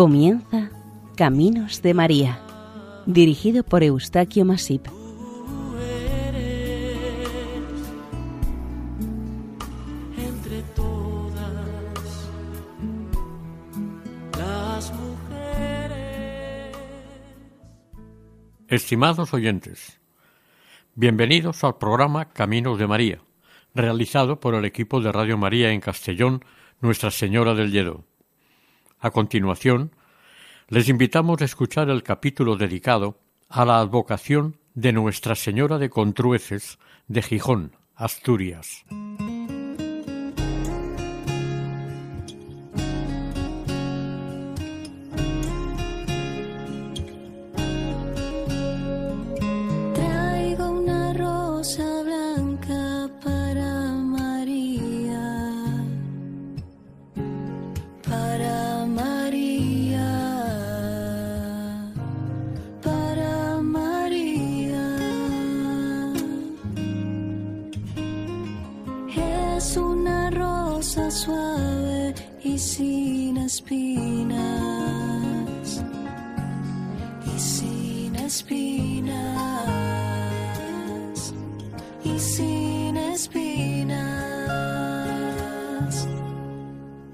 Comienza Caminos de María, dirigido por Eustaquio Masip. entre todas las mujeres. Estimados oyentes, bienvenidos al programa Caminos de María, realizado por el equipo de Radio María en Castellón, Nuestra Señora del Lledo. A continuación, les invitamos a escuchar el capítulo dedicado a la advocación de Nuestra Señora de Contrueces de Gijón, Asturias. Y sin espinas.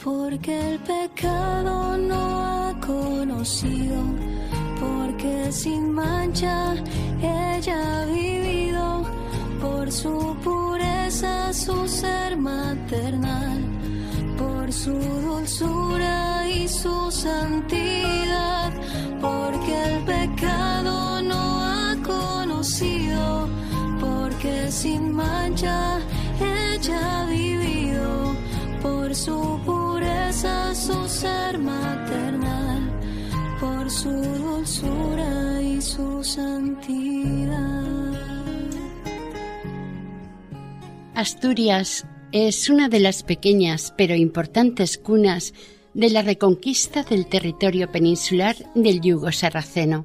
Porque el pecado no ha conocido porque sin mancha ella ha vivido. Por su pureza su ser maternal por su dulzura y su santidad, sin mancha ella vivido, por su pureza su ser maternal, por su dulzura y su santidad. Asturias es una de las pequeñas pero importantes cunas de la reconquista del territorio peninsular del yugo sarraceno.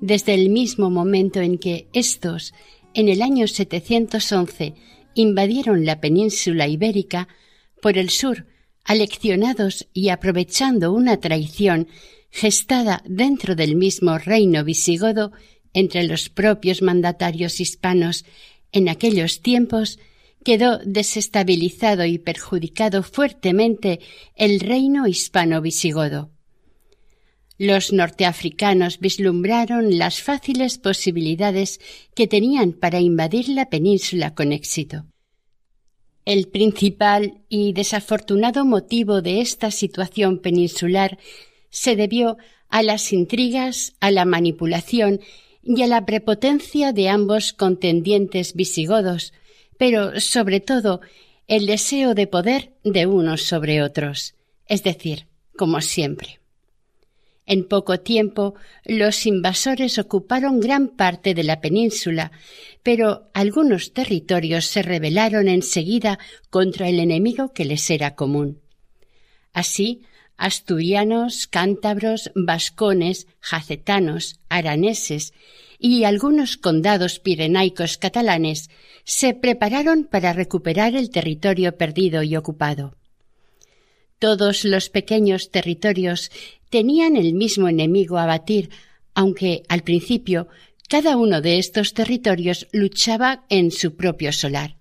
Desde el mismo momento en que estos, en el año 711, invadieron la península ibérica, por el sur, aleccionados y aprovechando una traición gestada dentro del mismo reino visigodo entre los propios mandatarios hispanos en aquellos tiempos, quedó desestabilizado y perjudicado fuertemente el reino hispano-visigodo. Los norteafricanos vislumbraron las fáciles posibilidades que tenían para invadir la península con éxito. El principal y desafortunado motivo de esta situación peninsular se debió a las intrigas, a la manipulación y a la prepotencia de ambos contendientes visigodos, pero sobre todo el deseo de poder de unos sobre otros, es decir, como siempre. En poco tiempo los invasores ocuparon gran parte de la península, pero algunos territorios se rebelaron enseguida contra el enemigo que les era común. Así, asturianos, cántabros, vascones, jacetanos, araneses y algunos condados pirenaicos catalanes se prepararon para recuperar el territorio perdido y ocupado. Todos los pequeños territorios tenían el mismo enemigo a batir, aunque al principio cada uno de estos territorios luchaba en su propio solar.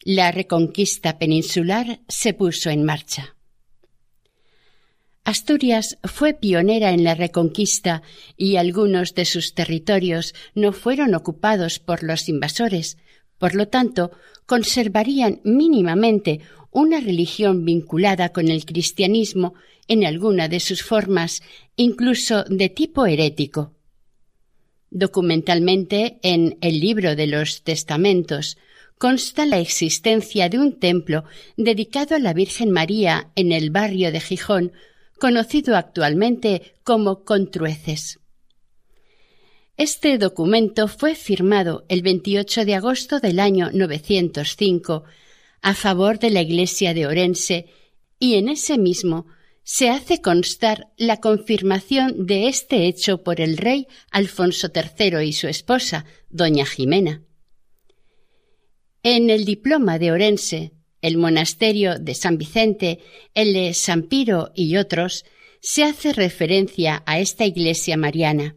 La reconquista peninsular se puso en marcha. Asturias fue pionera en la reconquista y algunos de sus territorios no fueron ocupados por los invasores, por lo tanto, conservarían mínimamente una religión vinculada con el cristianismo en alguna de sus formas, incluso de tipo herético. Documentalmente, en el libro de los testamentos, consta la existencia de un templo dedicado a la Virgen María en el barrio de Gijón, conocido actualmente como Contrueces. Este documento fue firmado el 28 de agosto del año 905 a favor de la Iglesia de Orense y en ese mismo se hace constar la confirmación de este hecho por el rey Alfonso III y su esposa, doña Jimena. En el diploma de Orense, el monasterio de San Vicente, el de San Piro y otros, se hace referencia a esta iglesia mariana.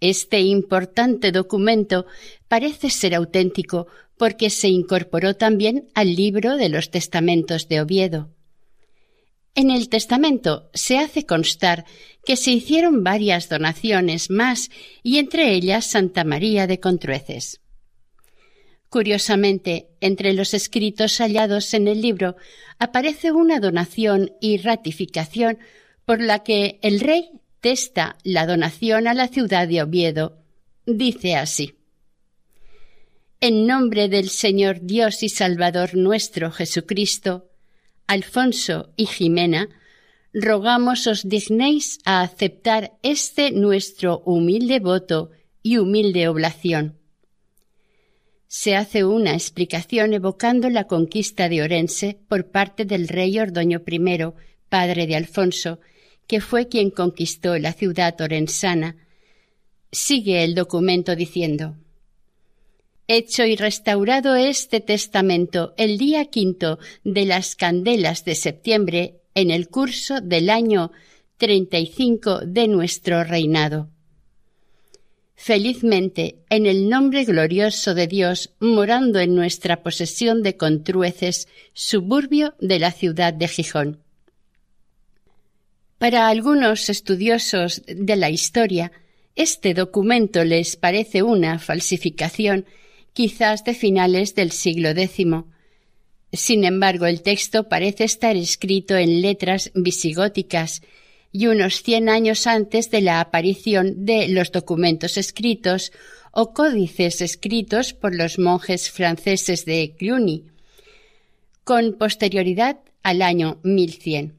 Este importante documento parece ser auténtico porque se incorporó también al libro de los testamentos de Oviedo. En el testamento se hace constar que se hicieron varias donaciones más y entre ellas Santa María de Contrueces. Curiosamente, entre los escritos hallados en el libro aparece una donación y ratificación por la que el rey testa la donación a la ciudad de Oviedo. Dice así. En nombre del Señor Dios y Salvador nuestro Jesucristo, Alfonso y Jimena, rogamos os dignéis a aceptar este nuestro humilde voto y humilde oblación se hace una explicación evocando la conquista de Orense por parte del rey Ordoño I, padre de Alfonso, que fue quien conquistó la ciudad orensana. Sigue el documento diciendo Hecho y restaurado este testamento el día quinto de las candelas de septiembre en el curso del año treinta y cinco de nuestro reinado felizmente en el nombre glorioso de Dios, morando en nuestra posesión de Contrueces, suburbio de la ciudad de Gijón. Para algunos estudiosos de la historia, este documento les parece una falsificación, quizás de finales del siglo X. Sin embargo, el texto parece estar escrito en letras visigóticas y unos cien años antes de la aparición de los documentos escritos o códices escritos por los monjes franceses de Cluny, con posterioridad al año 1100.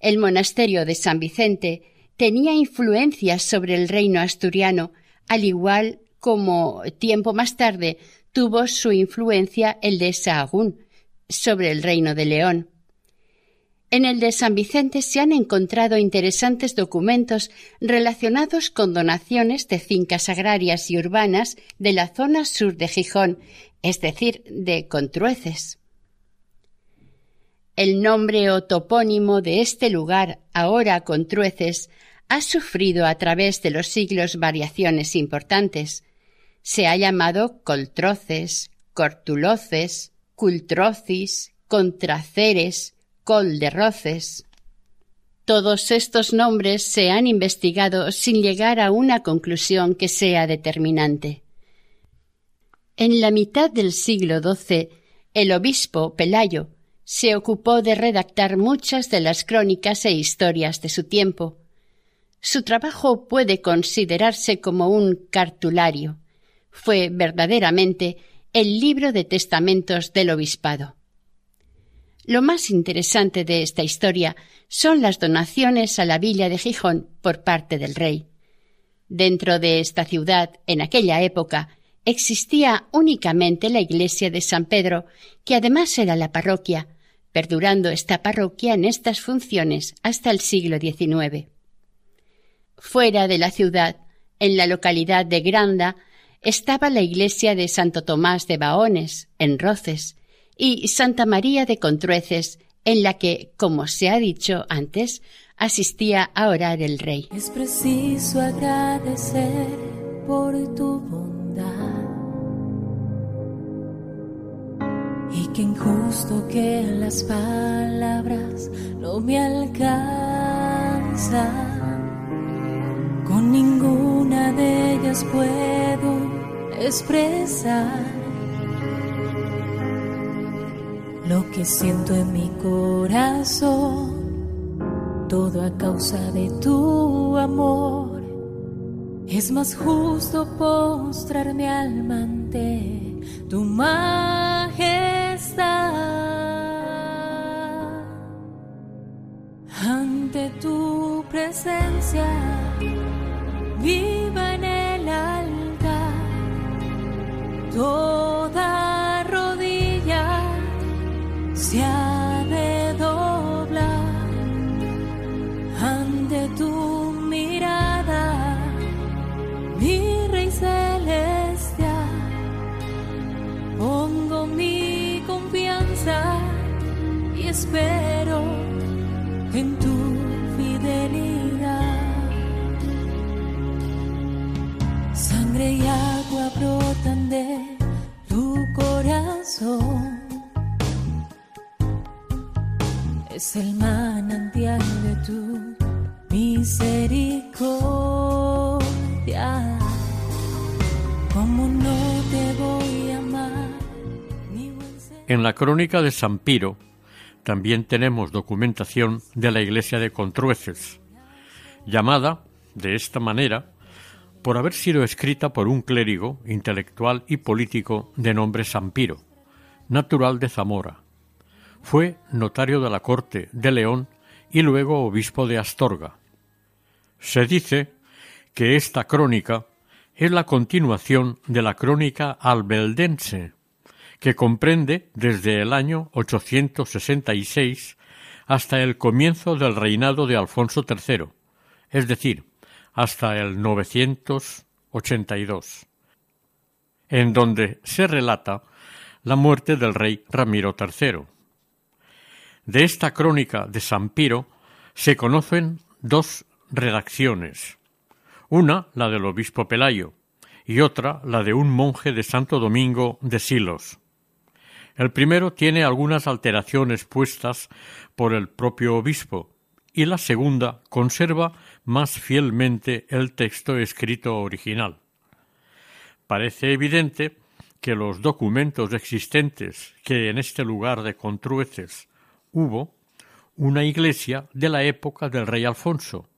El monasterio de San Vicente tenía influencia sobre el reino asturiano, al igual como tiempo más tarde tuvo su influencia el de Sahagún sobre el reino de León. En el de San Vicente se han encontrado interesantes documentos relacionados con donaciones de fincas agrarias y urbanas de la zona sur de Gijón, es decir, de Contrueces. El nombre o topónimo de este lugar, ahora Contrueces, ha sufrido a través de los siglos variaciones importantes. Se ha llamado Coltroces, Cortuloces, Cultrocis, Contraceres, col de roces. Todos estos nombres se han investigado sin llegar a una conclusión que sea determinante. En la mitad del siglo XII, el obispo Pelayo se ocupó de redactar muchas de las crónicas e historias de su tiempo. Su trabajo puede considerarse como un cartulario. Fue verdaderamente el libro de testamentos del obispado. Lo más interesante de esta historia son las donaciones a la villa de Gijón por parte del rey. Dentro de esta ciudad, en aquella época, existía únicamente la iglesia de San Pedro, que además era la parroquia, perdurando esta parroquia en estas funciones hasta el siglo XIX. Fuera de la ciudad, en la localidad de Granda, estaba la iglesia de Santo Tomás de Baones, en Roces, y Santa María de Contrueces, en la que, como se ha dicho antes, asistía a orar el rey. Es preciso agradecer por tu bondad y que injusto que las palabras no me alcanzan. Con ninguna de ellas puedo expresar lo que siento en mi corazón, todo a causa de tu amor. Es más justo postrarme al ante tu majestad, ante tu presencia viva en el altar. Toda rodilla se ha de doblar ante tu mirada, mi Rey Celestial. Pongo mi confianza y espero. El manantial de tu misericordia. ¿Cómo no te voy a amar? En la crónica de San Piro también tenemos documentación de la iglesia de Contrueces, llamada de esta manera por haber sido escrita por un clérigo intelectual y político de nombre San Piro, natural de Zamora. Fue notario de la corte de León y luego obispo de Astorga. Se dice que esta crónica es la continuación de la crónica albeldense, que comprende desde el año 866 hasta el comienzo del reinado de Alfonso III, es decir, hasta el 982, en donde se relata la muerte del rey Ramiro III. De esta crónica de San Piro se conocen dos redacciones, una la del obispo Pelayo y otra la de un monje de Santo Domingo de Silos. El primero tiene algunas alteraciones puestas por el propio obispo y la segunda conserva más fielmente el texto escrito original. Parece evidente que los documentos existentes que en este lugar de Contrueces hubo una iglesia de la época del rey Alfonso,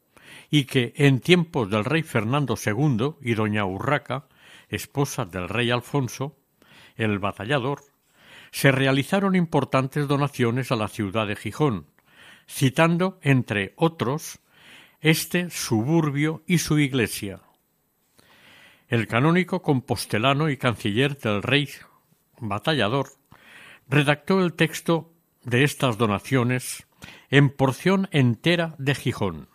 y que en tiempos del rey Fernando II y doña Urraca, esposa del rey Alfonso, el batallador, se realizaron importantes donaciones a la ciudad de Gijón, citando, entre otros, este suburbio y su iglesia. El canónico compostelano y canciller del rey batallador redactó el texto de estas donaciones en porción entera de Gijón.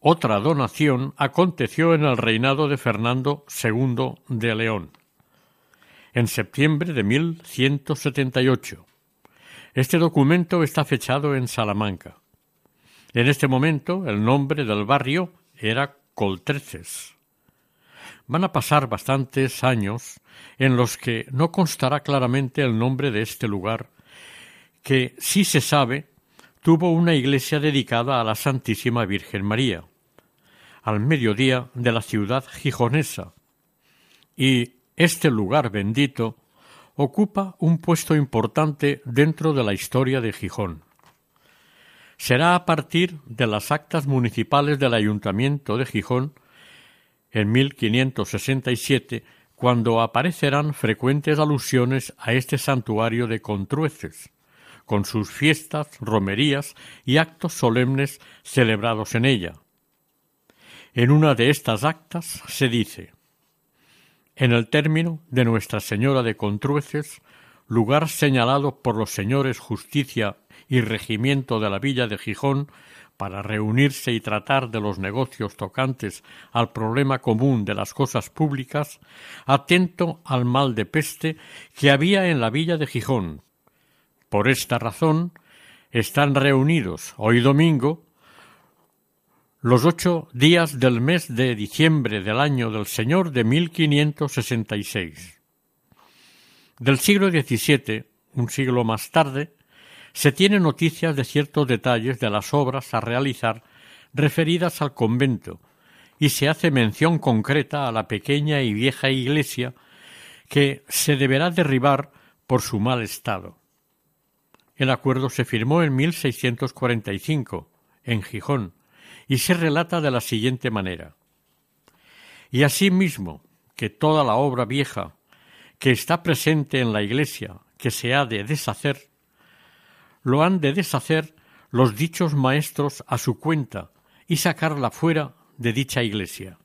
Otra donación aconteció en el reinado de Fernando II de León, en septiembre de 1178. Este documento está fechado en Salamanca. En este momento el nombre del barrio era Coltreces. Van a pasar bastantes años en los que no constará claramente el nombre de este lugar, que sí se sabe tuvo una iglesia dedicada a la Santísima Virgen María, al mediodía de la ciudad gijonesa, y este lugar bendito ocupa un puesto importante dentro de la historia de Gijón. Será a partir de las actas municipales del Ayuntamiento de Gijón en 1567 cuando aparecerán frecuentes alusiones a este santuario de Contrueces, con sus fiestas, romerías y actos solemnes celebrados en ella. En una de estas actas se dice En el término de Nuestra Señora de Contrueces, lugar señalado por los señores Justicia y Regimiento de la Villa de Gijón para reunirse y tratar de los negocios tocantes al problema común de las cosas públicas, atento al mal de peste que había en la villa de Gijón, por esta razón, están reunidos hoy domingo los ocho días del mes de diciembre del año del Señor de 1566. Del siglo XVII, un siglo más tarde, se tiene noticias de ciertos detalles de las obras a realizar referidas al convento, y se hace mención concreta a la pequeña y vieja iglesia que se deberá derribar por su mal estado. El acuerdo se firmó en 1645, en Gijón, y se relata de la siguiente manera. Y asimismo, que toda la obra vieja que está presente en la Iglesia, que se ha de deshacer, lo han de deshacer los dichos maestros a su cuenta y sacarla fuera de dicha Iglesia.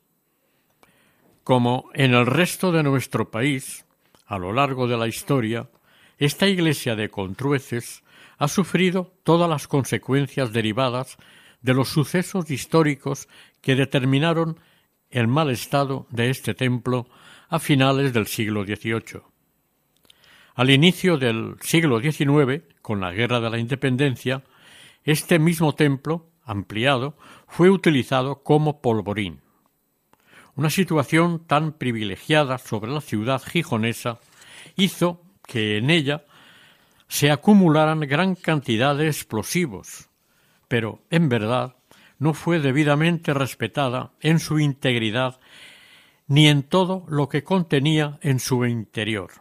Como en el resto de nuestro país, a lo largo de la historia, esta Iglesia de Contrueces ha sufrido todas las consecuencias derivadas de los sucesos históricos que determinaron el mal estado de este templo a finales del siglo XVIII. Al inicio del siglo XIX, con la Guerra de la Independencia, este mismo templo, ampliado, fue utilizado como polvorín. Una situación tan privilegiada sobre la ciudad gijonesa hizo que en ella se acumularan gran cantidad de explosivos, pero en verdad no fue debidamente respetada en su integridad ni en todo lo que contenía en su interior.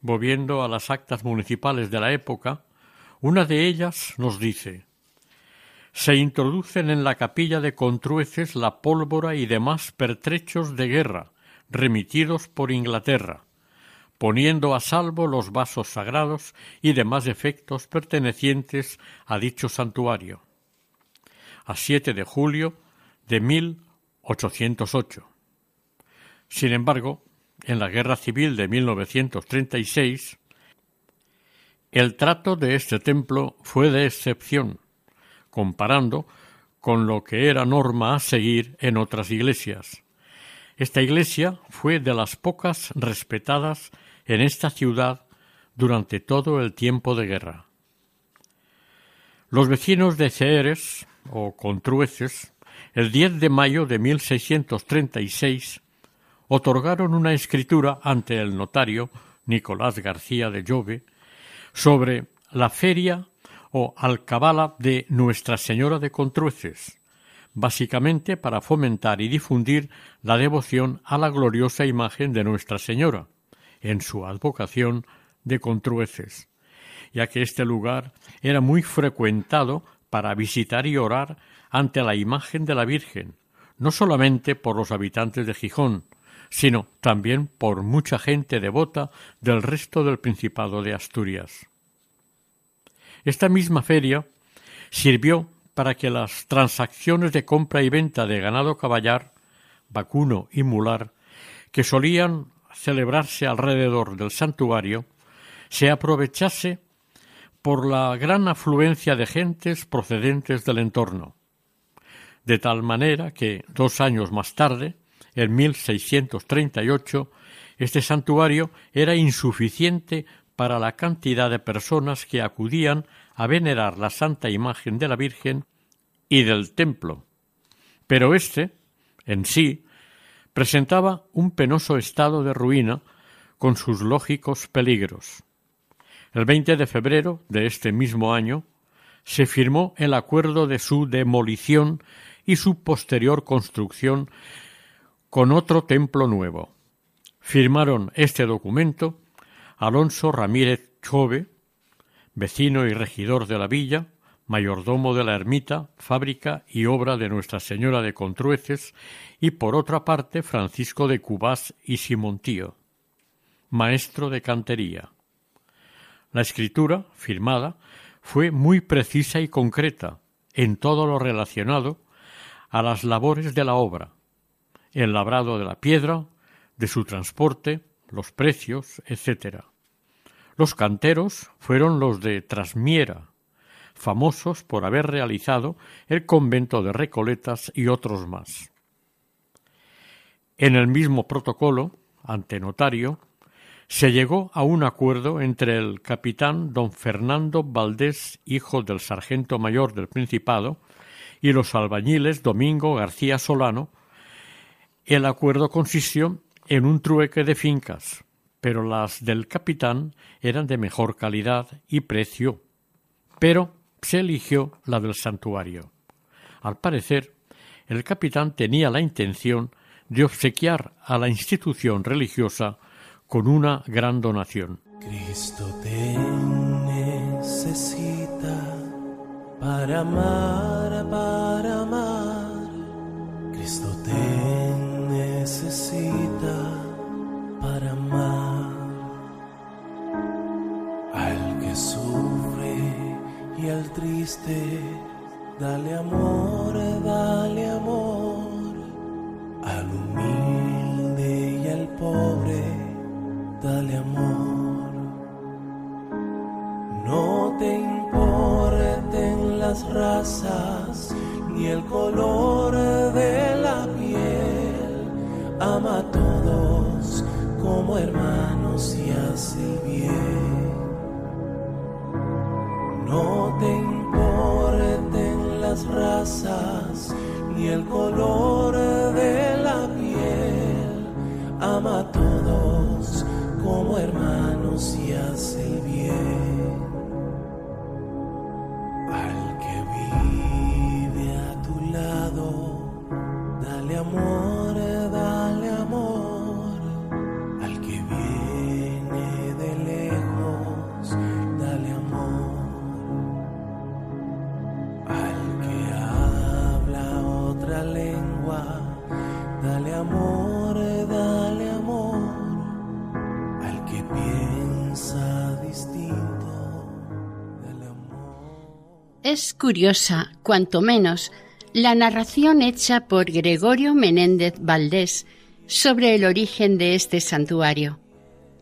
Volviendo a las actas municipales de la época, una de ellas nos dice se introducen en la capilla de Contrueces la pólvora y demás pertrechos de guerra remitidos por Inglaterra, poniendo a salvo los vasos sagrados y demás efectos pertenecientes a dicho santuario. A 7 de julio de 1808. Sin embargo, en la Guerra Civil de 1936, el trato de este templo fue de excepción, comparando con lo que era norma a seguir en otras iglesias. Esta iglesia fue de las pocas respetadas en esta ciudad durante todo el tiempo de guerra. Los vecinos de Ceres o Contrueces, el 10 de mayo de 1636, otorgaron una escritura ante el notario Nicolás García de Llove sobre la feria o alcabala de Nuestra Señora de Contrueces, básicamente para fomentar y difundir la devoción a la gloriosa imagen de Nuestra Señora, en su advocación de Contrueces, ya que este lugar era muy frecuentado para visitar y orar ante la imagen de la Virgen, no solamente por los habitantes de Gijón, sino también por mucha gente devota del resto del Principado de Asturias. Esta misma feria sirvió para que las transacciones de compra y venta de ganado caballar, vacuno y mular, que solían celebrarse alrededor del santuario, se aprovechase por la gran afluencia de gentes procedentes del entorno, de tal manera que dos años más tarde, en 1638, este santuario era insuficiente para la cantidad de personas que acudían a venerar la santa imagen de la Virgen y del templo. Pero éste, en sí, presentaba un penoso estado de ruina con sus lógicos peligros. El 20 de febrero de este mismo año se firmó el acuerdo de su demolición y su posterior construcción con otro templo nuevo. Firmaron este documento Alonso Ramírez Chove, vecino y regidor de la villa, mayordomo de la ermita, fábrica y obra de Nuestra Señora de Contrueces, y por otra parte Francisco de Cubás y Simontío, maestro de cantería. La escritura, firmada, fue muy precisa y concreta en todo lo relacionado a las labores de la obra, el labrado de la piedra, de su transporte, los precios, etc. Los canteros fueron los de Trasmiera, famosos por haber realizado el convento de Recoletas y otros más. En el mismo protocolo, ante notario, se llegó a un acuerdo entre el capitán don Fernando Valdés, hijo del sargento mayor del Principado, y los albañiles Domingo García Solano. El acuerdo consistió en un trueque de fincas, pero las del capitán eran de mejor calidad y precio. Pero se eligió la del santuario. Al parecer, el capitán tenía la intención de obsequiar a la institución religiosa con una gran donación. Cristo te necesita para amar, para amar. Cristo te necesita para amar al y al triste. Dale amor, dale amor al humilde y al pobre. Dale amor. No te importen las razas ni el color de la piel. Ama a todos como hermanos y el bien. No te importen las razas ni el color de la piel. Ama a todos como hermanos y hace el bien. Al que vive a tu lado, dale amor, curiosa, cuanto menos, la narración hecha por Gregorio Menéndez Valdés sobre el origen de este santuario.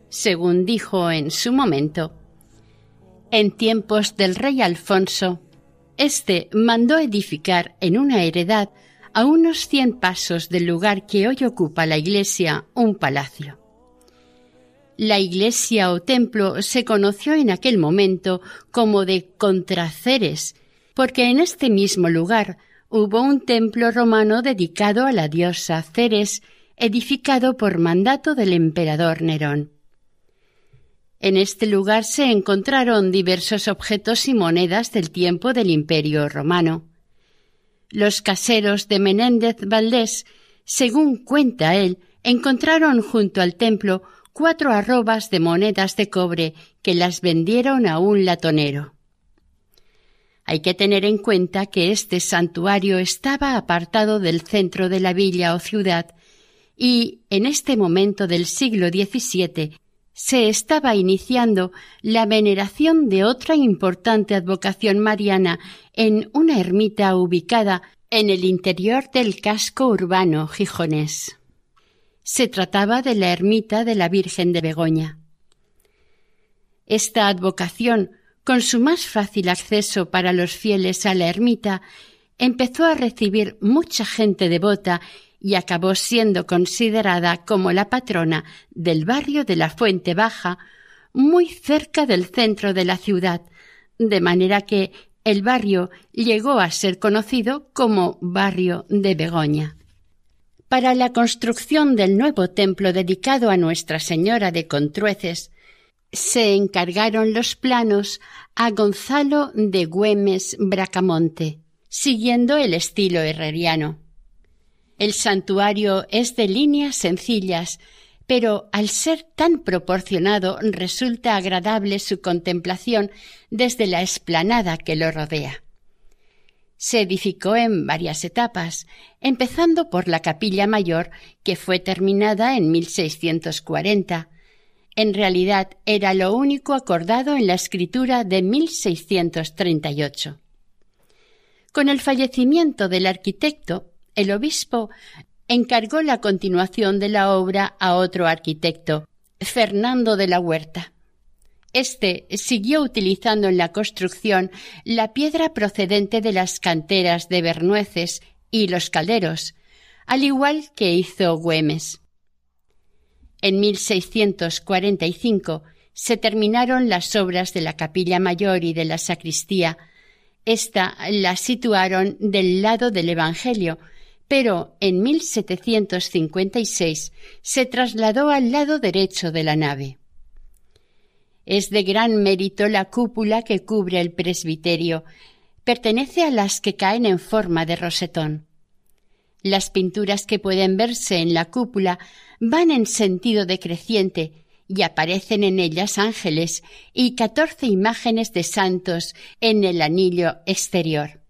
Según dijo en su momento, en tiempos del rey Alfonso, éste mandó edificar en una heredad a unos cien pasos del lugar que hoy ocupa la iglesia un palacio. La iglesia o templo se conoció en aquel momento como de Contraceres, porque en este mismo lugar hubo un templo romano dedicado a la diosa Ceres, edificado por mandato del emperador Nerón. En este lugar se encontraron diversos objetos y monedas del tiempo del Imperio romano. Los caseros de Menéndez Valdés, según cuenta él, encontraron junto al templo cuatro arrobas de monedas de cobre que las vendieron a un latonero. Hay que tener en cuenta que este santuario estaba apartado del centro de la villa o ciudad y, en este momento del siglo XVII, se estaba iniciando la veneración de otra importante advocación mariana en una ermita ubicada en el interior del casco urbano gijonés. Se trataba de la ermita de la Virgen de Begoña. Esta advocación, con su más fácil acceso para los fieles a la ermita, empezó a recibir mucha gente devota y acabó siendo considerada como la patrona del barrio de la Fuente Baja, muy cerca del centro de la ciudad, de manera que el barrio llegó a ser conocido como barrio de Begoña. Para la construcción del nuevo templo dedicado a Nuestra Señora de Contrueces, se encargaron los planos a Gonzalo de Güemes Bracamonte, siguiendo el estilo herreriano. El santuario es de líneas sencillas, pero al ser tan proporcionado resulta agradable su contemplación desde la explanada que lo rodea. Se edificó en varias etapas, empezando por la capilla mayor, que fue terminada en 1640. En realidad era lo único acordado en la escritura de 1638. Con el fallecimiento del arquitecto, el obispo encargó la continuación de la obra a otro arquitecto, Fernando de la Huerta. Este siguió utilizando en la construcción la piedra procedente de las canteras de Bernueces y los calderos, al igual que hizo Güemes. En 1645 se terminaron las obras de la capilla mayor y de la sacristía. Esta la situaron del lado del Evangelio, pero en 1756 se trasladó al lado derecho de la nave. Es de gran mérito la cúpula que cubre el presbiterio. Pertenece a las que caen en forma de rosetón. Las pinturas que pueden verse en la cúpula van en sentido decreciente y aparecen en ellas ángeles y catorce imágenes de santos en el anillo exterior.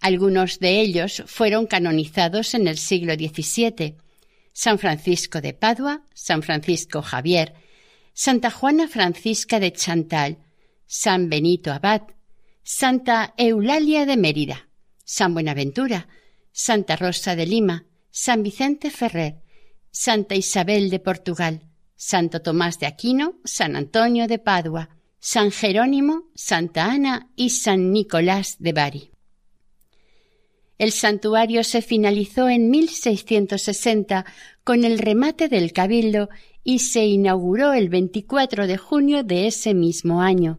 Algunos de ellos fueron canonizados en el siglo XVII. San Francisco de Padua, San Francisco Javier, Santa Juana Francisca de Chantal, San Benito Abad, Santa Eulalia de Mérida, San Buenaventura, Santa Rosa de Lima, San Vicente Ferrer, Santa Isabel de Portugal, Santo Tomás de Aquino, San Antonio de Padua, San Jerónimo, Santa Ana y San Nicolás de Bari. El santuario se finalizó en 1660 con el remate del cabildo y se inauguró el 24 de junio de ese mismo año.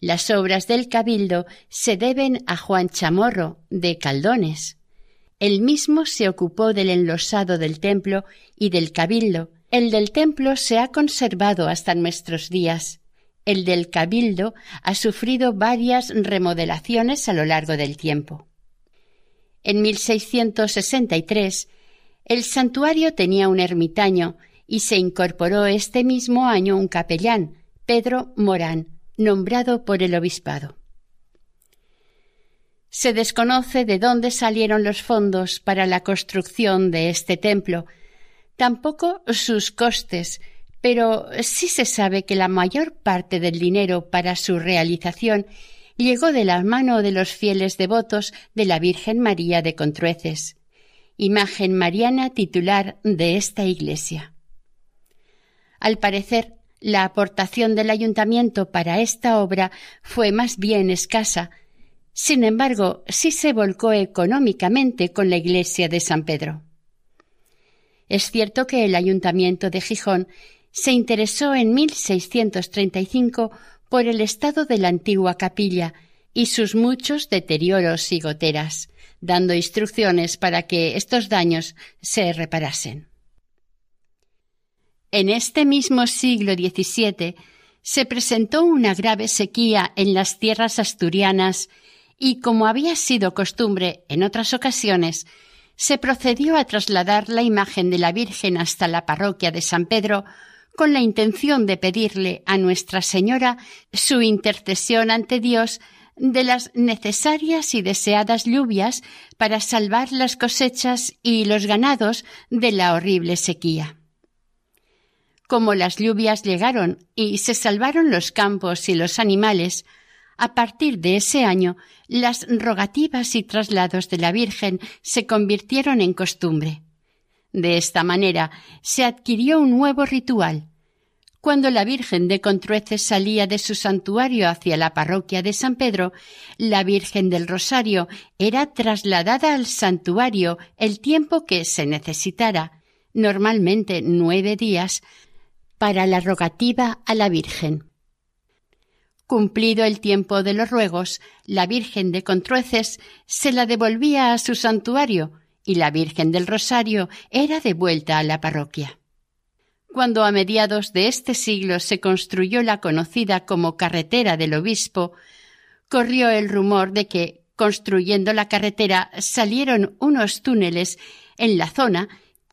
Las obras del cabildo se deben a Juan Chamorro, de Caldones. El mismo se ocupó del enlosado del templo y del cabildo. El del templo se ha conservado hasta nuestros días. El del cabildo ha sufrido varias remodelaciones a lo largo del tiempo. En 1663 el santuario tenía un ermitaño y se incorporó este mismo año un capellán, Pedro Morán, nombrado por el obispado. Se desconoce de dónde salieron los fondos para la construcción de este templo, tampoco sus costes, pero sí se sabe que la mayor parte del dinero para su realización llegó de la mano de los fieles devotos de la Virgen María de Contrueces, imagen mariana titular de esta iglesia. Al parecer, la aportación del ayuntamiento para esta obra fue más bien escasa, sin embargo, sí se volcó económicamente con la iglesia de San Pedro. Es cierto que el ayuntamiento de Gijón se interesó en 1635 por el estado de la antigua capilla y sus muchos deterioros y goteras, dando instrucciones para que estos daños se reparasen. En este mismo siglo XVII se presentó una grave sequía en las tierras asturianas y, como había sido costumbre en otras ocasiones, se procedió a trasladar la imagen de la Virgen hasta la parroquia de San Pedro con la intención de pedirle a Nuestra Señora su intercesión ante Dios de las necesarias y deseadas lluvias para salvar las cosechas y los ganados de la horrible sequía. Como las lluvias llegaron y se salvaron los campos y los animales, a partir de ese año las rogativas y traslados de la Virgen se convirtieron en costumbre. De esta manera se adquirió un nuevo ritual. Cuando la Virgen de Contrueces salía de su santuario hacia la parroquia de San Pedro, la Virgen del Rosario era trasladada al santuario el tiempo que se necesitara, normalmente nueve días, para la rogativa a la Virgen. Cumplido el tiempo de los ruegos, la Virgen de Contrueces se la devolvía a su santuario y la Virgen del Rosario era devuelta a la parroquia. Cuando a mediados de este siglo se construyó la conocida como carretera del obispo, corrió el rumor de que, construyendo la carretera, salieron unos túneles en la zona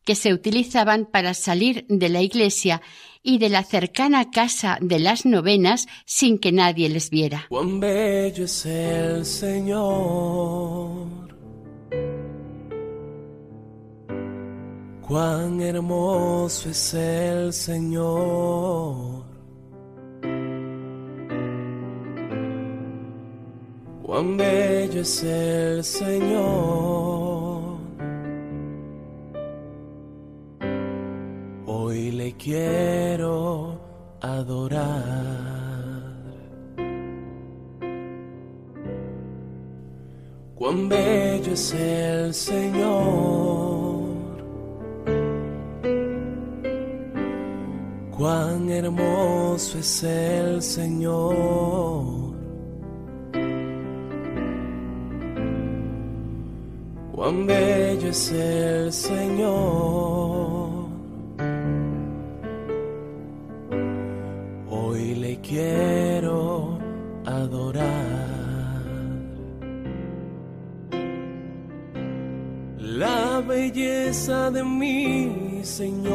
que se utilizaban para salir de la iglesia y de la cercana casa de las novenas sin que nadie les viera. Cuán bello es el Señor. Cuán hermoso es el Señor. Cuán bello es el Señor. Hoy le quiero adorar. Cuán bello es el Señor. Cuán hermoso es el Señor. Cuán bello es el Señor. Quiero adorar. La belleza de mi Señor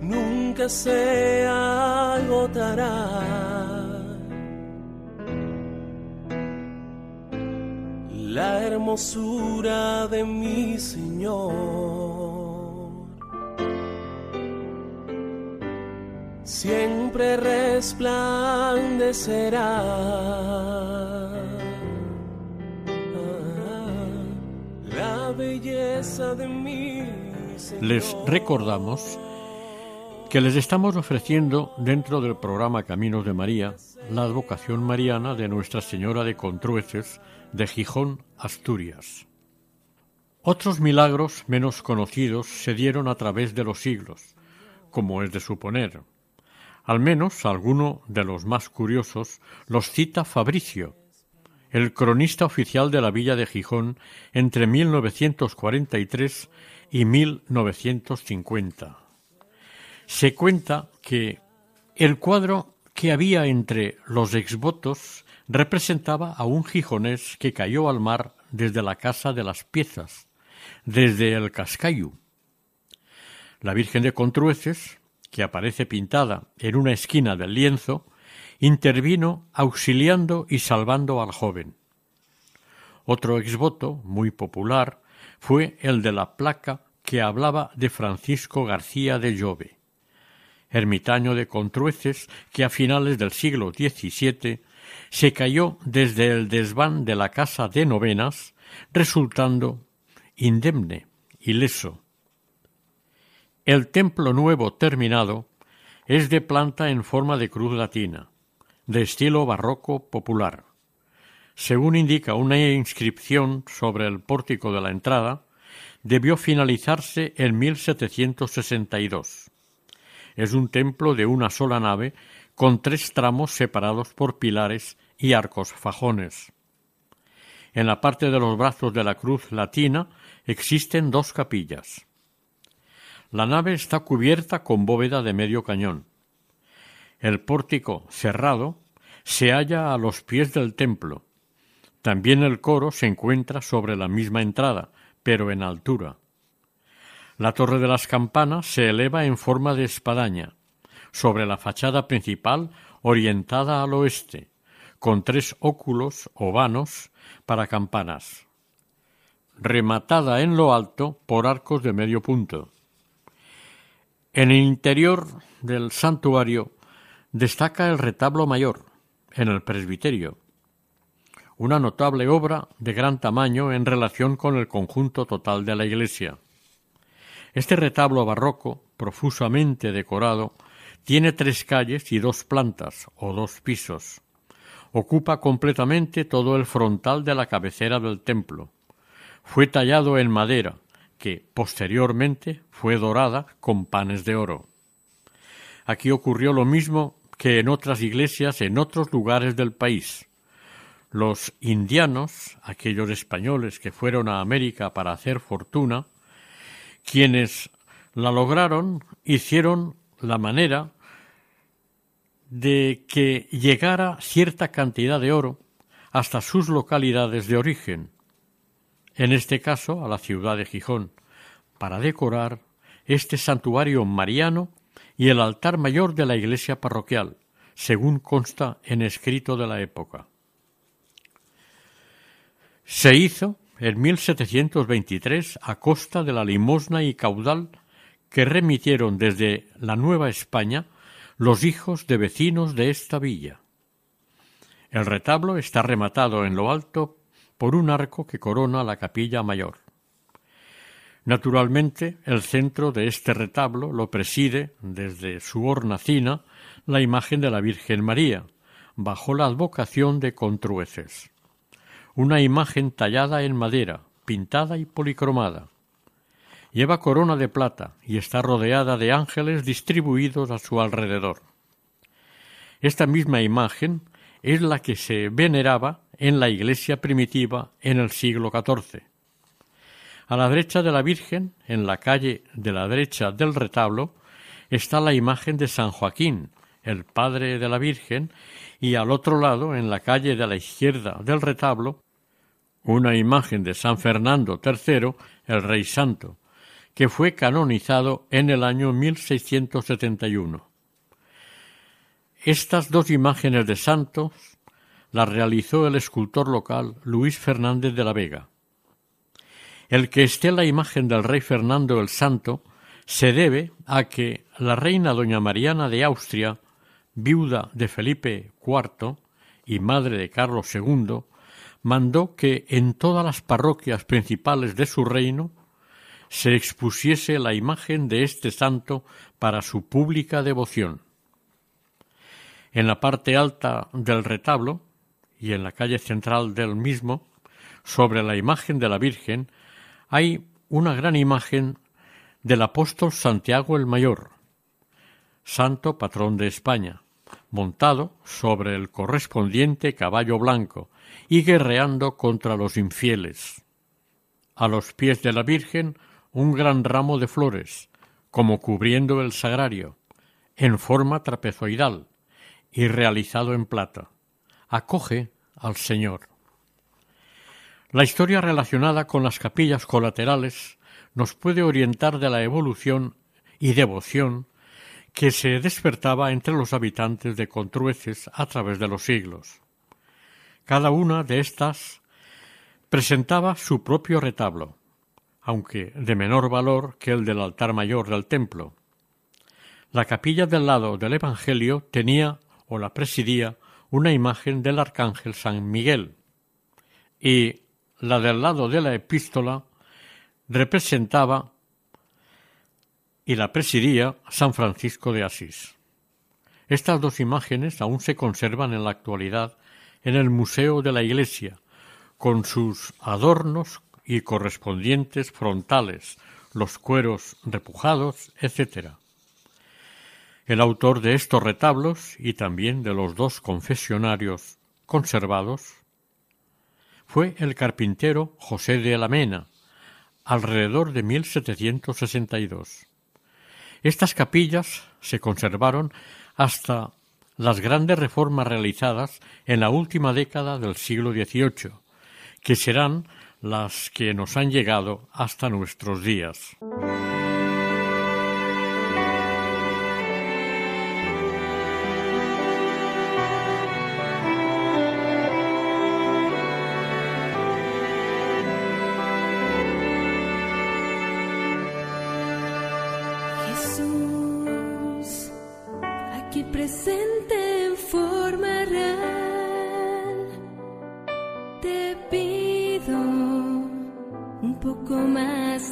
nunca se agotará. La hermosura de mi Señor siempre resplandecerá. La belleza de mí. Les recordamos que les estamos ofreciendo dentro del programa Caminos de María la advocación mariana de Nuestra Señora de Contrueces de Gijón, Asturias. Otros milagros menos conocidos se dieron a través de los siglos, como es de suponer. Al menos alguno de los más curiosos los cita Fabricio, el cronista oficial de la villa de Gijón entre 1943 y 1950. Se cuenta que el cuadro que había entre los exvotos representaba a un gijonés que cayó al mar desde la casa de las piezas, desde el Cascayu. La Virgen de Contrueces, que aparece pintada en una esquina del lienzo, intervino auxiliando y salvando al joven. Otro exvoto, muy popular, fue el de la placa que hablaba de Francisco García de Llove, ermitaño de Contrueces que a finales del siglo XVII se cayó desde el desván de la casa de novenas, resultando indemne, ileso. El templo nuevo terminado es de planta en forma de cruz latina, de estilo barroco popular. Según indica una inscripción sobre el pórtico de la entrada, debió finalizarse en 1762. Es un templo de una sola nave con tres tramos separados por pilares y arcos fajones. En la parte de los brazos de la cruz latina existen dos capillas. La nave está cubierta con bóveda de medio cañón. El pórtico cerrado se halla a los pies del templo. También el coro se encuentra sobre la misma entrada, pero en altura. La torre de las campanas se eleva en forma de espadaña, sobre la fachada principal orientada al oeste, con tres óculos o vanos para campanas, rematada en lo alto por arcos de medio punto. En el interior del santuario destaca el retablo mayor, en el presbiterio, una notable obra de gran tamaño en relación con el conjunto total de la iglesia. Este retablo barroco, profusamente decorado, tiene tres calles y dos plantas o dos pisos. Ocupa completamente todo el frontal de la cabecera del templo. Fue tallado en madera, que posteriormente fue dorada con panes de oro. Aquí ocurrió lo mismo que en otras iglesias en otros lugares del país. Los indianos, aquellos españoles que fueron a América para hacer fortuna, quienes la lograron, hicieron la manera de que llegara cierta cantidad de oro hasta sus localidades de origen, en este caso a la ciudad de Gijón, para decorar este santuario mariano y el altar mayor de la iglesia parroquial, según consta en escrito de la época. Se hizo en 1723 a costa de la limosna y caudal que remitieron desde la Nueva España los hijos de vecinos de esta villa. El retablo está rematado en lo alto por un arco que corona la capilla mayor. Naturalmente, el centro de este retablo lo preside, desde su hornacina, la imagen de la Virgen María, bajo la advocación de Contrueces. Una imagen tallada en madera, pintada y policromada. Lleva corona de plata y está rodeada de ángeles distribuidos a su alrededor. Esta misma imagen es la que se veneraba en la iglesia primitiva en el siglo XIV. A la derecha de la Virgen, en la calle de la derecha del retablo, está la imagen de San Joaquín, el padre de la Virgen, y al otro lado, en la calle de la izquierda del retablo, una imagen de San Fernando III, el Rey Santo, que fue canonizado en el año 1671. Estas dos imágenes de santos las realizó el escultor local Luis Fernández de la Vega. El que esté la imagen del rey Fernando el Santo se debe a que la reina doña Mariana de Austria, viuda de Felipe IV y madre de Carlos II, mandó que en todas las parroquias principales de su reino se expusiese la imagen de este santo para su pública devoción. En la parte alta del retablo y en la calle central del mismo, sobre la imagen de la Virgen, hay una gran imagen del apóstol Santiago el Mayor, santo patrón de España, montado sobre el correspondiente caballo blanco y guerreando contra los infieles. A los pies de la Virgen un gran ramo de flores, como cubriendo el sagrario, en forma trapezoidal y realizado en plata. Acoge al Señor. La historia relacionada con las capillas colaterales nos puede orientar de la evolución y devoción que se despertaba entre los habitantes de Contrueces a través de los siglos. Cada una de estas presentaba su propio retablo, aunque de menor valor que el del altar mayor del templo. La capilla del lado del Evangelio tenía o la presidía una imagen del arcángel San Miguel y la del lado de la epístola representaba y la presidía San Francisco de Asís. Estas dos imágenes aún se conservan en la actualidad en el Museo de la Iglesia, con sus adornos y correspondientes frontales, los cueros repujados, etc. El autor de estos retablos y también de los dos confesionarios conservados fue el carpintero José de Alamena, alrededor de 1762. Estas capillas se conservaron hasta las grandes reformas realizadas en la última década del siglo XVIII, que serán las que nos han llegado hasta nuestros días.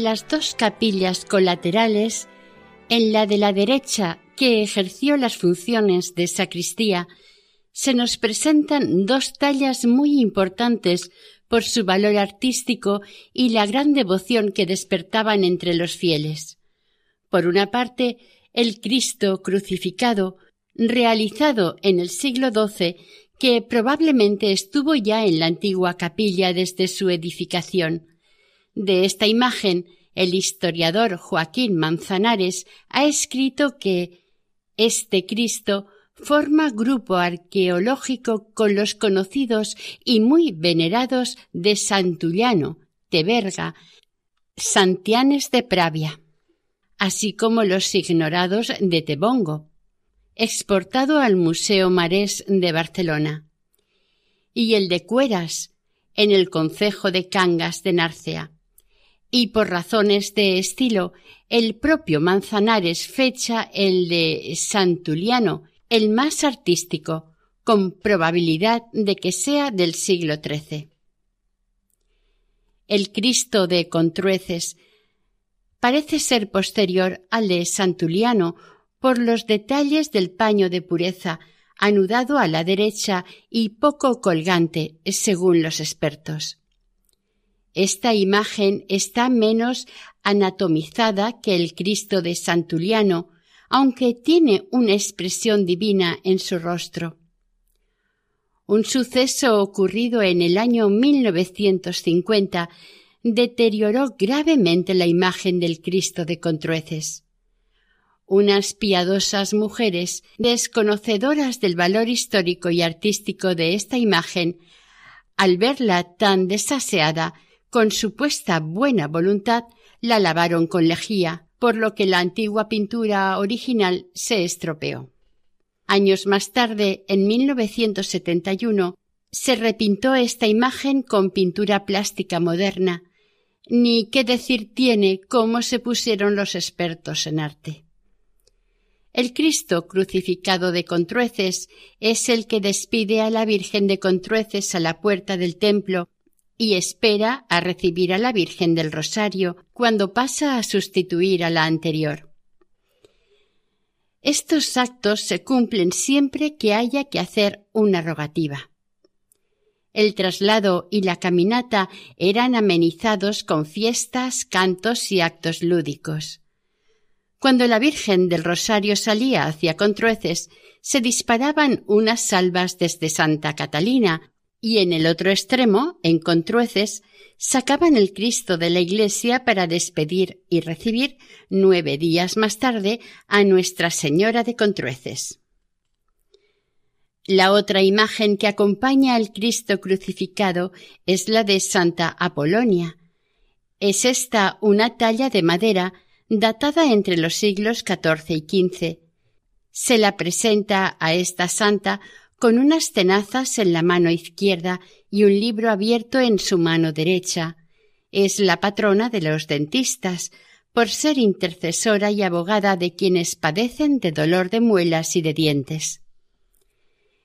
las dos capillas colaterales, en la de la derecha, que ejerció las funciones de sacristía, se nos presentan dos tallas muy importantes por su valor artístico y la gran devoción que despertaban entre los fieles. Por una parte, el Cristo crucificado, realizado en el siglo XII, que probablemente estuvo ya en la antigua capilla desde su edificación, de esta imagen, el historiador Joaquín Manzanares ha escrito que este Cristo forma grupo arqueológico con los conocidos y muy venerados de Santullano, Teberga, Santianes de Pravia, así como los ignorados de Tebongo, exportado al Museo Marés de Barcelona, y el de Cueras, en el concejo de Cangas de Narcea y por razones de estilo el propio Manzanares fecha el de Santuliano, el más artístico, con probabilidad de que sea del siglo XIII. El Cristo de Contrueces parece ser posterior al de Santuliano por los detalles del paño de pureza, anudado a la derecha y poco colgante, según los expertos. Esta imagen está menos anatomizada que el Cristo de Santuliano, aunque tiene una expresión divina en su rostro. Un suceso ocurrido en el año 1950 deterioró gravemente la imagen del Cristo de Contrueces. Unas piadosas mujeres, desconocedoras del valor histórico y artístico de esta imagen, al verla tan desaseada, con supuesta buena voluntad, la lavaron con lejía, por lo que la antigua pintura original se estropeó. Años más tarde, en 1971, se repintó esta imagen con pintura plástica moderna, ni qué decir tiene cómo se pusieron los expertos en arte. El Cristo crucificado de Contrueces es el que despide a la Virgen de Contrueces a la puerta del templo y espera a recibir a la Virgen del Rosario cuando pasa a sustituir a la anterior. Estos actos se cumplen siempre que haya que hacer una rogativa. El traslado y la caminata eran amenizados con fiestas, cantos y actos lúdicos. Cuando la Virgen del Rosario salía hacia Contrueces, se disparaban unas salvas desde Santa Catalina, y en el otro extremo, en Contrueces, sacaban el Cristo de la iglesia para despedir y recibir nueve días más tarde a Nuestra Señora de Contrueces. La otra imagen que acompaña al Cristo crucificado es la de Santa Apolonia. Es esta una talla de madera datada entre los siglos XIV y XV. Se la presenta a esta santa con unas tenazas en la mano izquierda y un libro abierto en su mano derecha. Es la patrona de los dentistas, por ser intercesora y abogada de quienes padecen de dolor de muelas y de dientes.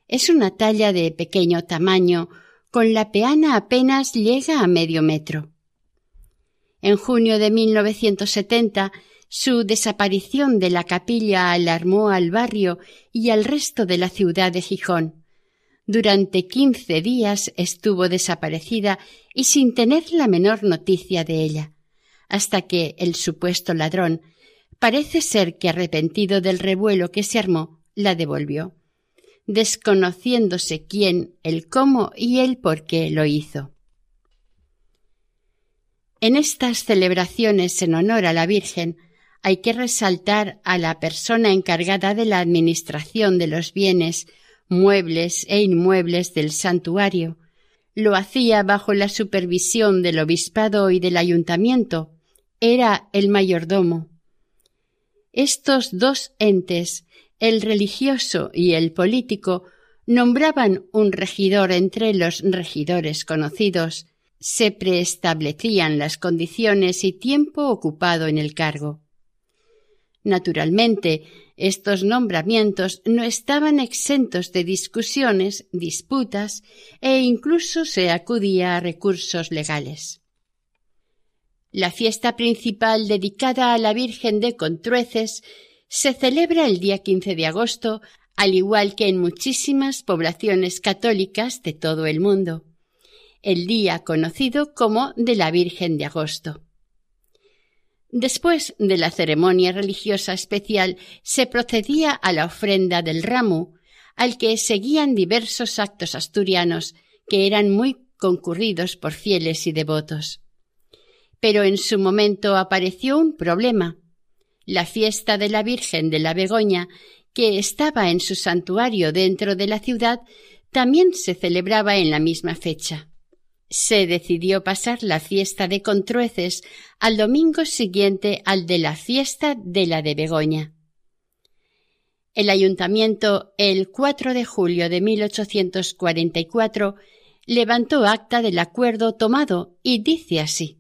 Es una talla de pequeño tamaño, con la peana apenas llega a medio metro. En junio de 1970, su desaparición de la capilla alarmó al barrio y al resto de la ciudad de Gijón. Durante quince días estuvo desaparecida y sin tener la menor noticia de ella, hasta que el supuesto ladrón parece ser que arrepentido del revuelo que se armó, la devolvió, desconociéndose quién, el cómo y el por qué lo hizo. En estas celebraciones en honor a la Virgen hay que resaltar a la persona encargada de la administración de los bienes, muebles e inmuebles del santuario. Lo hacía bajo la supervisión del obispado y del ayuntamiento. Era el mayordomo. Estos dos entes, el religioso y el político, nombraban un regidor entre los regidores conocidos, se preestablecían las condiciones y tiempo ocupado en el cargo. Naturalmente, estos nombramientos no estaban exentos de discusiones, disputas e incluso se acudía a recursos legales. La fiesta principal dedicada a la Virgen de Contrueces se celebra el día 15 de agosto, al igual que en muchísimas poblaciones católicas de todo el mundo el día conocido como de la Virgen de Agosto. Después de la ceremonia religiosa especial se procedía a la ofrenda del ramo, al que seguían diversos actos asturianos que eran muy concurridos por fieles y devotos. Pero en su momento apareció un problema. La fiesta de la Virgen de la Begoña, que estaba en su santuario dentro de la ciudad, también se celebraba en la misma fecha se decidió pasar la fiesta de Contrueces al domingo siguiente al de la fiesta de la de Begoña. El ayuntamiento, el 4 de julio de 1844, levantó acta del acuerdo tomado y dice así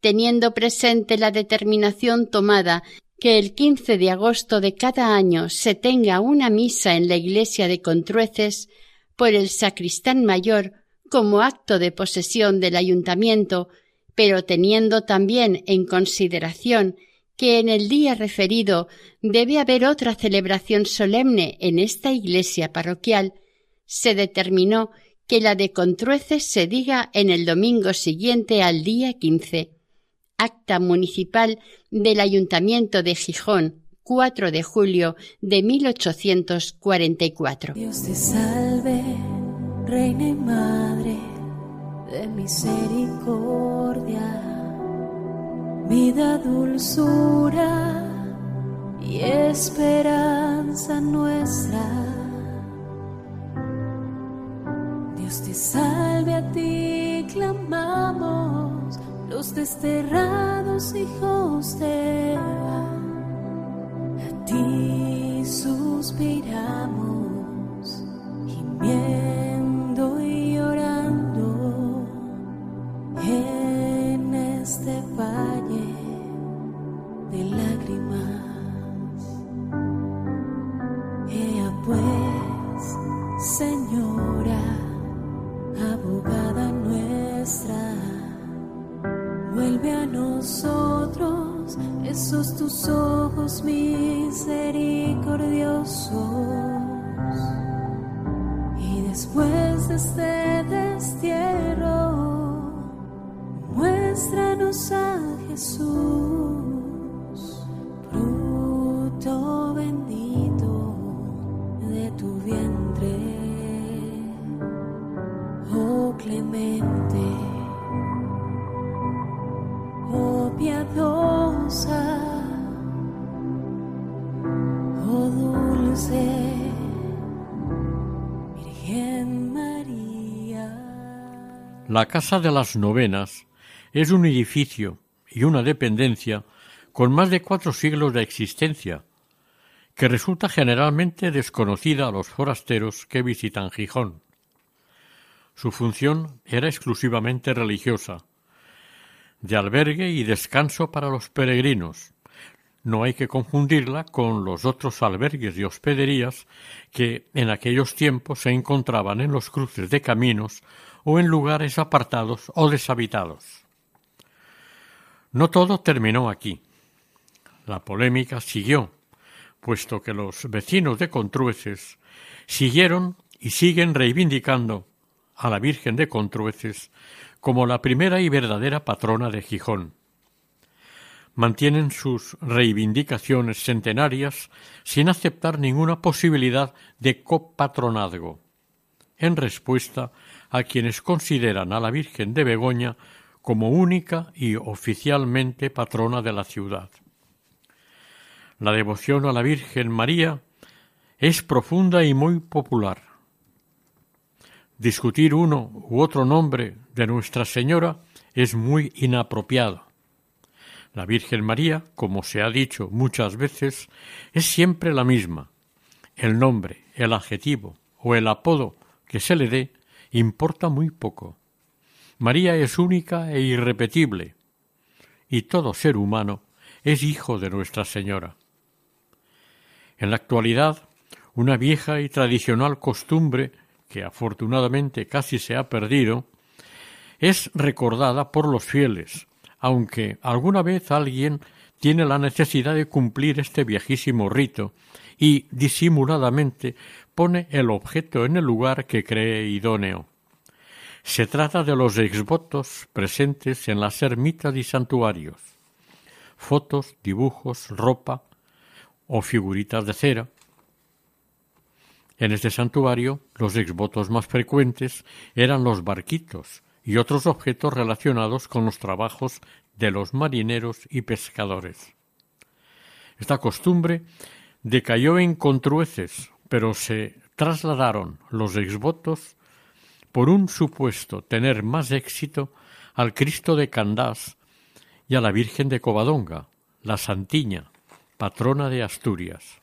Teniendo presente la determinación tomada que el 15 de agosto de cada año se tenga una misa en la iglesia de Contrueces por el sacristán mayor como acto de posesión del ayuntamiento, pero teniendo también en consideración que en el día referido debe haber otra celebración solemne en esta iglesia parroquial, se determinó que la de Contrueces se diga en el domingo siguiente al día quince. Acta municipal del Ayuntamiento de Gijón, 4 de julio de 1844. Dios te salve, Reina y Madre de misericordia, vida, dulzura y esperanza nuestra. Dios te salve a ti, clamamos los desterrados hijos de Eva. A ti suspiramos, gimiendo valle de lágrimas. Ea pues, Señora abogada nuestra, vuelve a nosotros esos tus ojos misericordiosos. Y después de este destierro, muéstranos a Jesús, fruto bendito de tu vientre clemente, oh piadosa, oh dulce Virgen María. La Casa de las Novenas es un edificio y una dependencia con más de cuatro siglos de existencia, que resulta generalmente desconocida a los forasteros que visitan Gijón. Su función era exclusivamente religiosa, de albergue y descanso para los peregrinos. No hay que confundirla con los otros albergues y hospederías que en aquellos tiempos se encontraban en los cruces de caminos o en lugares apartados o deshabitados. No todo terminó aquí. La polémica siguió, puesto que los vecinos de Contrueces siguieron y siguen reivindicando a la Virgen de Contrueces como la primera y verdadera patrona de Gijón. Mantienen sus reivindicaciones centenarias sin aceptar ninguna posibilidad de copatronazgo, en respuesta a quienes consideran a la Virgen de Begoña como única y oficialmente patrona de la ciudad. La devoción a la Virgen María es profunda y muy popular discutir uno u otro nombre de Nuestra Señora es muy inapropiado. La Virgen María, como se ha dicho muchas veces, es siempre la misma. El nombre, el adjetivo o el apodo que se le dé importa muy poco. María es única e irrepetible, y todo ser humano es hijo de Nuestra Señora. En la actualidad, una vieja y tradicional costumbre que afortunadamente casi se ha perdido, es recordada por los fieles, aunque alguna vez alguien tiene la necesidad de cumplir este viejísimo rito y disimuladamente pone el objeto en el lugar que cree idóneo. Se trata de los exvotos presentes en las ermitas y santuarios, fotos, dibujos, ropa o figuritas de cera, en este santuario los exvotos más frecuentes eran los barquitos y otros objetos relacionados con los trabajos de los marineros y pescadores. Esta costumbre decayó en Contrueces, pero se trasladaron los exvotos por un supuesto tener más éxito al Cristo de Candás y a la Virgen de Covadonga, la Santiña, patrona de Asturias.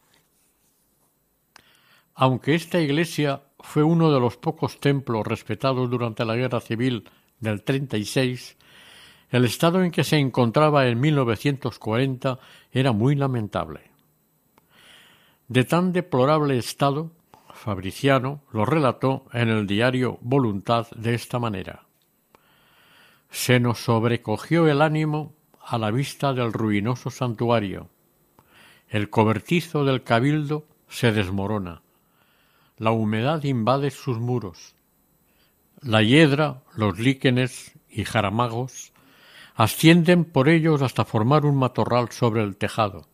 Aunque esta iglesia fue uno de los pocos templos respetados durante la Guerra Civil del 36, el estado en que se encontraba en 1940 era muy lamentable. De tan deplorable estado, Fabriciano lo relató en el diario Voluntad de esta manera. Se nos sobrecogió el ánimo a la vista del ruinoso santuario. El cobertizo del cabildo se desmorona. La humedad invade sus muros. La hiedra, los líquenes y jaramagos ascienden por ellos hasta formar un matorral sobre el tejado,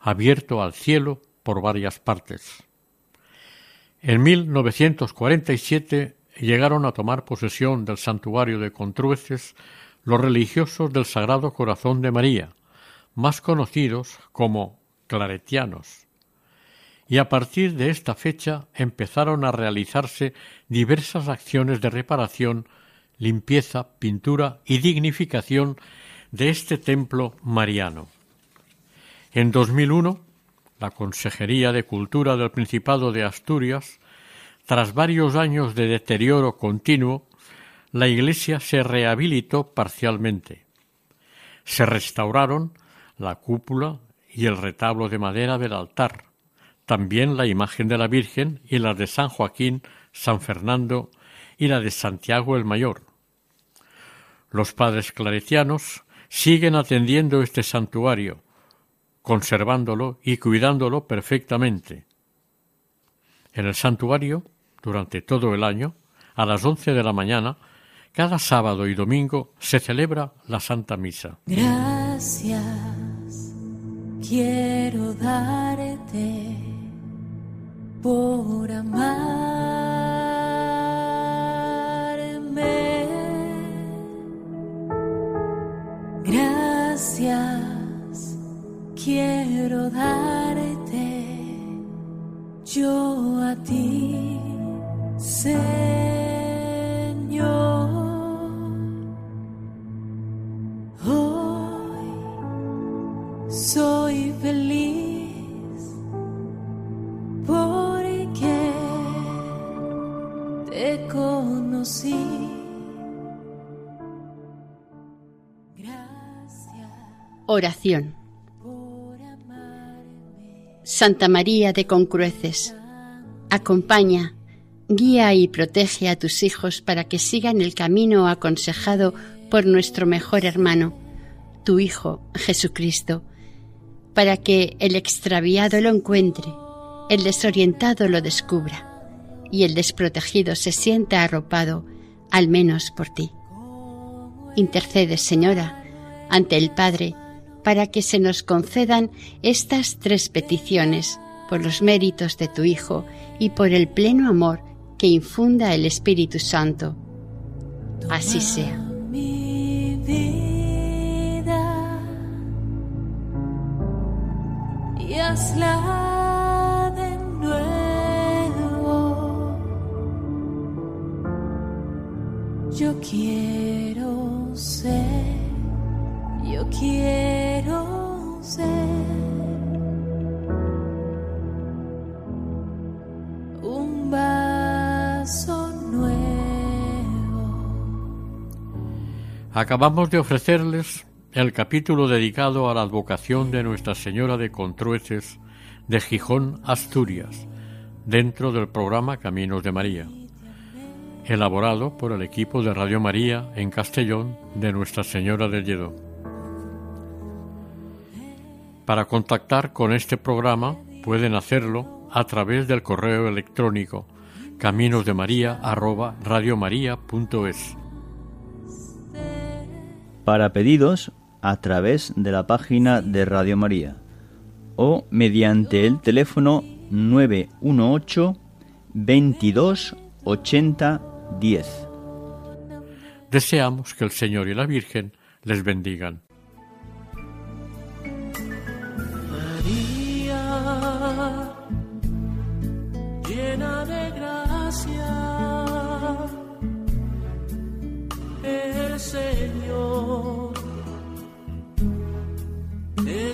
abierto al cielo por varias partes. En 1947 llegaron a tomar posesión del santuario de Contrueces los religiosos del Sagrado Corazón de María, más conocidos como claretianos. Y a partir de esta fecha empezaron a realizarse diversas acciones de reparación, limpieza, pintura y dignificación de este templo mariano. En 2001, la Consejería de Cultura del Principado de Asturias, tras varios años de deterioro continuo, la iglesia se rehabilitó parcialmente. Se restauraron la cúpula y el retablo de madera del altar, también la imagen de la Virgen y la de San Joaquín, San Fernando y la de Santiago el Mayor. Los padres claretianos siguen atendiendo este santuario, conservándolo y cuidándolo perfectamente. En el santuario, durante todo el año, a las once de la mañana, cada sábado y domingo se celebra la Santa Misa. Gracias quiero darte por amarme. Gracias quiero darte yo a ti, Señor. Soy feliz porque te conocí. Gracias. Oración. Santa María de Concrueces, acompaña, guía y protege a tus hijos para que sigan el camino aconsejado por nuestro mejor hermano, tu Hijo Jesucristo para que el extraviado lo encuentre, el desorientado lo descubra y el desprotegido se sienta arropado, al menos por ti. Intercede, Señora, ante el Padre, para que se nos concedan estas tres peticiones por los méritos de tu Hijo y por el pleno amor que infunda el Espíritu Santo. Así sea. hazla de nuevo. Yo quiero ser, yo quiero ser un vaso nuevo. Acabamos de ofrecerles el capítulo dedicado a la advocación de Nuestra Señora de Contrueces de Gijón, Asturias, dentro del programa Caminos de María, elaborado por el equipo de Radio María en Castellón de Nuestra Señora del Lledó. Para contactar con este programa pueden hacerlo a través del correo electrónico caminosdemaria@radiomaria.es. Para pedidos a través de la página de Radio María o mediante el teléfono 918 22 80 10. Deseamos que el Señor y la Virgen les bendigan.